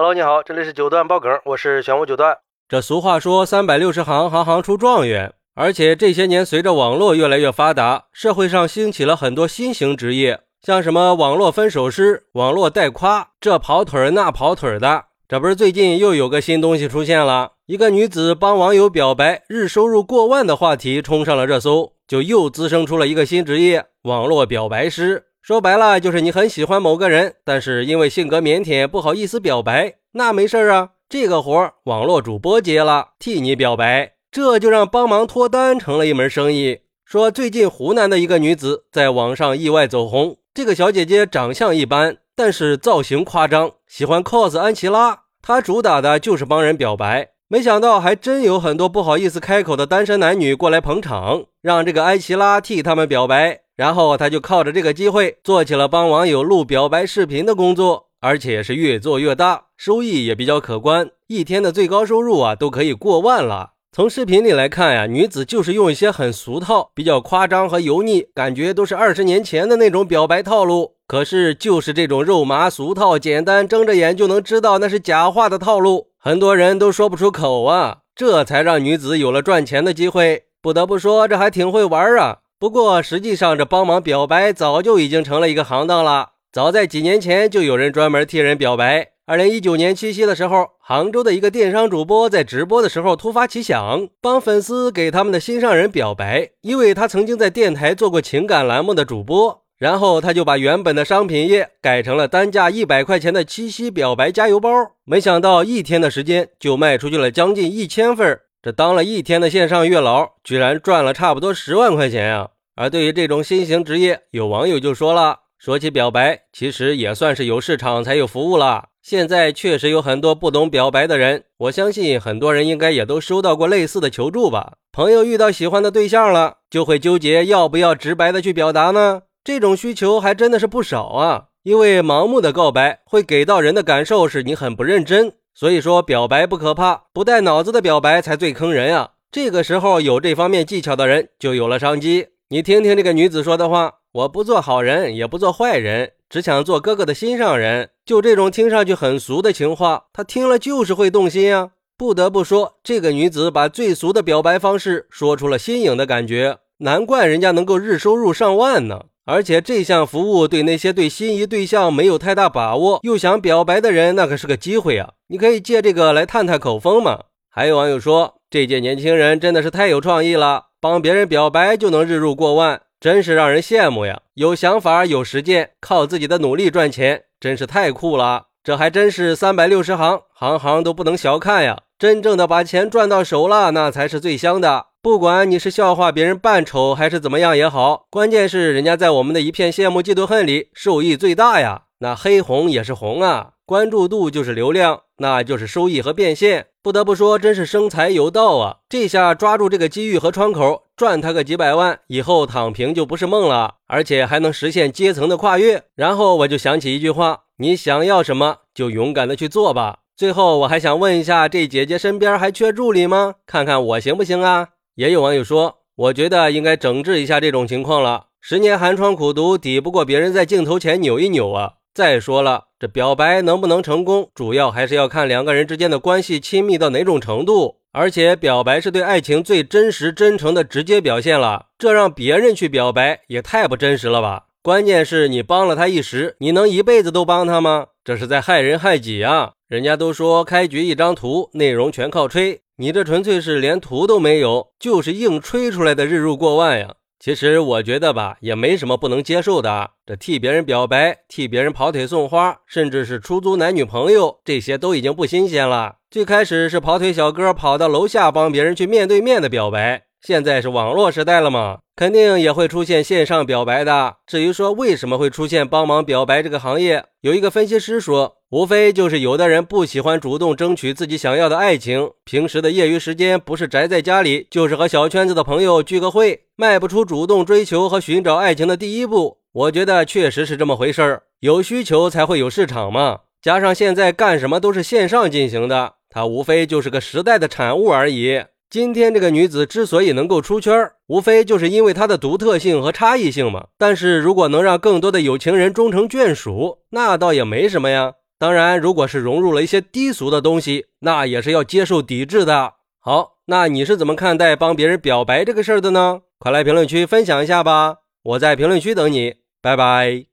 Hello，你好，这里是九段爆梗，我是玄武九段。这俗话说三百六十行，行行出状元。而且这些年，随着网络越来越发达，社会上兴起了很多新型职业，像什么网络分手师、网络带夸，这跑腿儿那跑腿儿的。这不是最近又有个新东西出现了，一个女子帮网友表白，日收入过万的话题冲上了热搜，就又滋生出了一个新职业——网络表白师。说白了，就是你很喜欢某个人，但是因为性格腼腆，不好意思表白，那没事啊，这个活网络主播接了，替你表白。这就让帮忙脱单成了一门生意。说最近湖南的一个女子在网上意外走红。这个小姐姐长相一般，但是造型夸张，喜欢 cos 安琪拉。她主打的就是帮人表白。没想到还真有很多不好意思开口的单身男女过来捧场，让这个安琪拉替他们表白。然后他就靠着这个机会做起了帮网友录表白视频的工作，而且是越做越大，收益也比较可观，一天的最高收入啊都可以过万了。从视频里来看呀，女子就是用一些很俗套、比较夸张和油腻，感觉都是二十年前的那种表白套路。可是就是这种肉麻俗套、简单睁着眼就能知道那是假话的套路，很多人都说不出口啊。这才让女子有了赚钱的机会。不得不说，这还挺会玩啊。不过实际上，这帮忙表白早就已经成了一个行当了。早在几年前，就有人专门替人表白。二零一九年七夕的时候，杭州的一个电商主播在直播的时候突发奇想，帮粉丝给他们的心上人表白。因为他曾经在电台做过情感栏目的主播，然后他就把原本的商品页改成了单价一百块钱的七夕表白加油包。没想到一天的时间就卖出去了将近一千份，这当了一天的线上月老，居然赚了差不多十万块钱呀！而对于这种新型职业，有网友就说了：“说起表白，其实也算是有市场才有服务了。”现在确实有很多不懂表白的人，我相信很多人应该也都收到过类似的求助吧。朋友遇到喜欢的对象了，就会纠结要不要直白的去表达呢？这种需求还真的是不少啊。因为盲目的告白会给到人的感受是你很不认真，所以说表白不可怕，不带脑子的表白才最坑人啊。这个时候有这方面技巧的人就有了商机。你听听这个女子说的话：“我不做好人，也不做坏人。”只想做哥哥的心上人，就这种听上去很俗的情话，他听了就是会动心啊！不得不说，这个女子把最俗的表白方式说出了新颖的感觉，难怪人家能够日收入上万呢！而且这项服务对那些对心仪对象没有太大把握又想表白的人，那可是个机会啊！你可以借这个来探探口风嘛。还有网友说，这届年轻人真的是太有创意了，帮别人表白就能日入过万。真是让人羡慕呀！有想法、有实践，靠自己的努力赚钱，真是太酷了。这还真是三百六十行，行行都不能小看呀！真正的把钱赚到手了，那才是最香的。不管你是笑话别人扮丑，还是怎么样也好，关键是人家在我们的一片羡慕、嫉妒、恨里受益最大呀。那黑红也是红啊，关注度就是流量，那就是收益和变现。不得不说，真是生财有道啊！这下抓住这个机遇和窗口，赚他个几百万，以后躺平就不是梦了，而且还能实现阶层的跨越。然后我就想起一句话：你想要什么，就勇敢的去做吧。最后我还想问一下，这姐姐身边还缺助理吗？看看我行不行啊？也有网友说，我觉得应该整治一下这种情况了。十年寒窗苦读，抵不过别人在镜头前扭一扭啊！再说了，这表白能不能成功，主要还是要看两个人之间的关系亲密到哪种程度。而且，表白是对爱情最真实、真诚的直接表现了。这让别人去表白，也太不真实了吧？关键是你帮了他一时，你能一辈子都帮他吗？这是在害人害己啊！人家都说开局一张图，内容全靠吹，你这纯粹是连图都没有，就是硬吹出来的日入过万呀！其实我觉得吧，也没什么不能接受的。这替别人表白、替别人跑腿送花，甚至是出租男女朋友，这些都已经不新鲜了。最开始是跑腿小哥跑到楼下帮别人去面对面的表白，现在是网络时代了嘛，肯定也会出现线上表白的。至于说为什么会出现帮忙表白这个行业，有一个分析师说。无非就是有的人不喜欢主动争取自己想要的爱情，平时的业余时间不是宅在家里，就是和小圈子的朋友聚个会，迈不出主动追求和寻找爱情的第一步。我觉得确实是这么回事儿，有需求才会有市场嘛。加上现在干什么都是线上进行的，它无非就是个时代的产物而已。今天这个女子之所以能够出圈，无非就是因为她的独特性和差异性嘛。但是如果能让更多的有情人终成眷属，那倒也没什么呀。当然，如果是融入了一些低俗的东西，那也是要接受抵制的。好，那你是怎么看待帮别人表白这个事儿的呢？快来评论区分享一下吧！我在评论区等你，拜拜。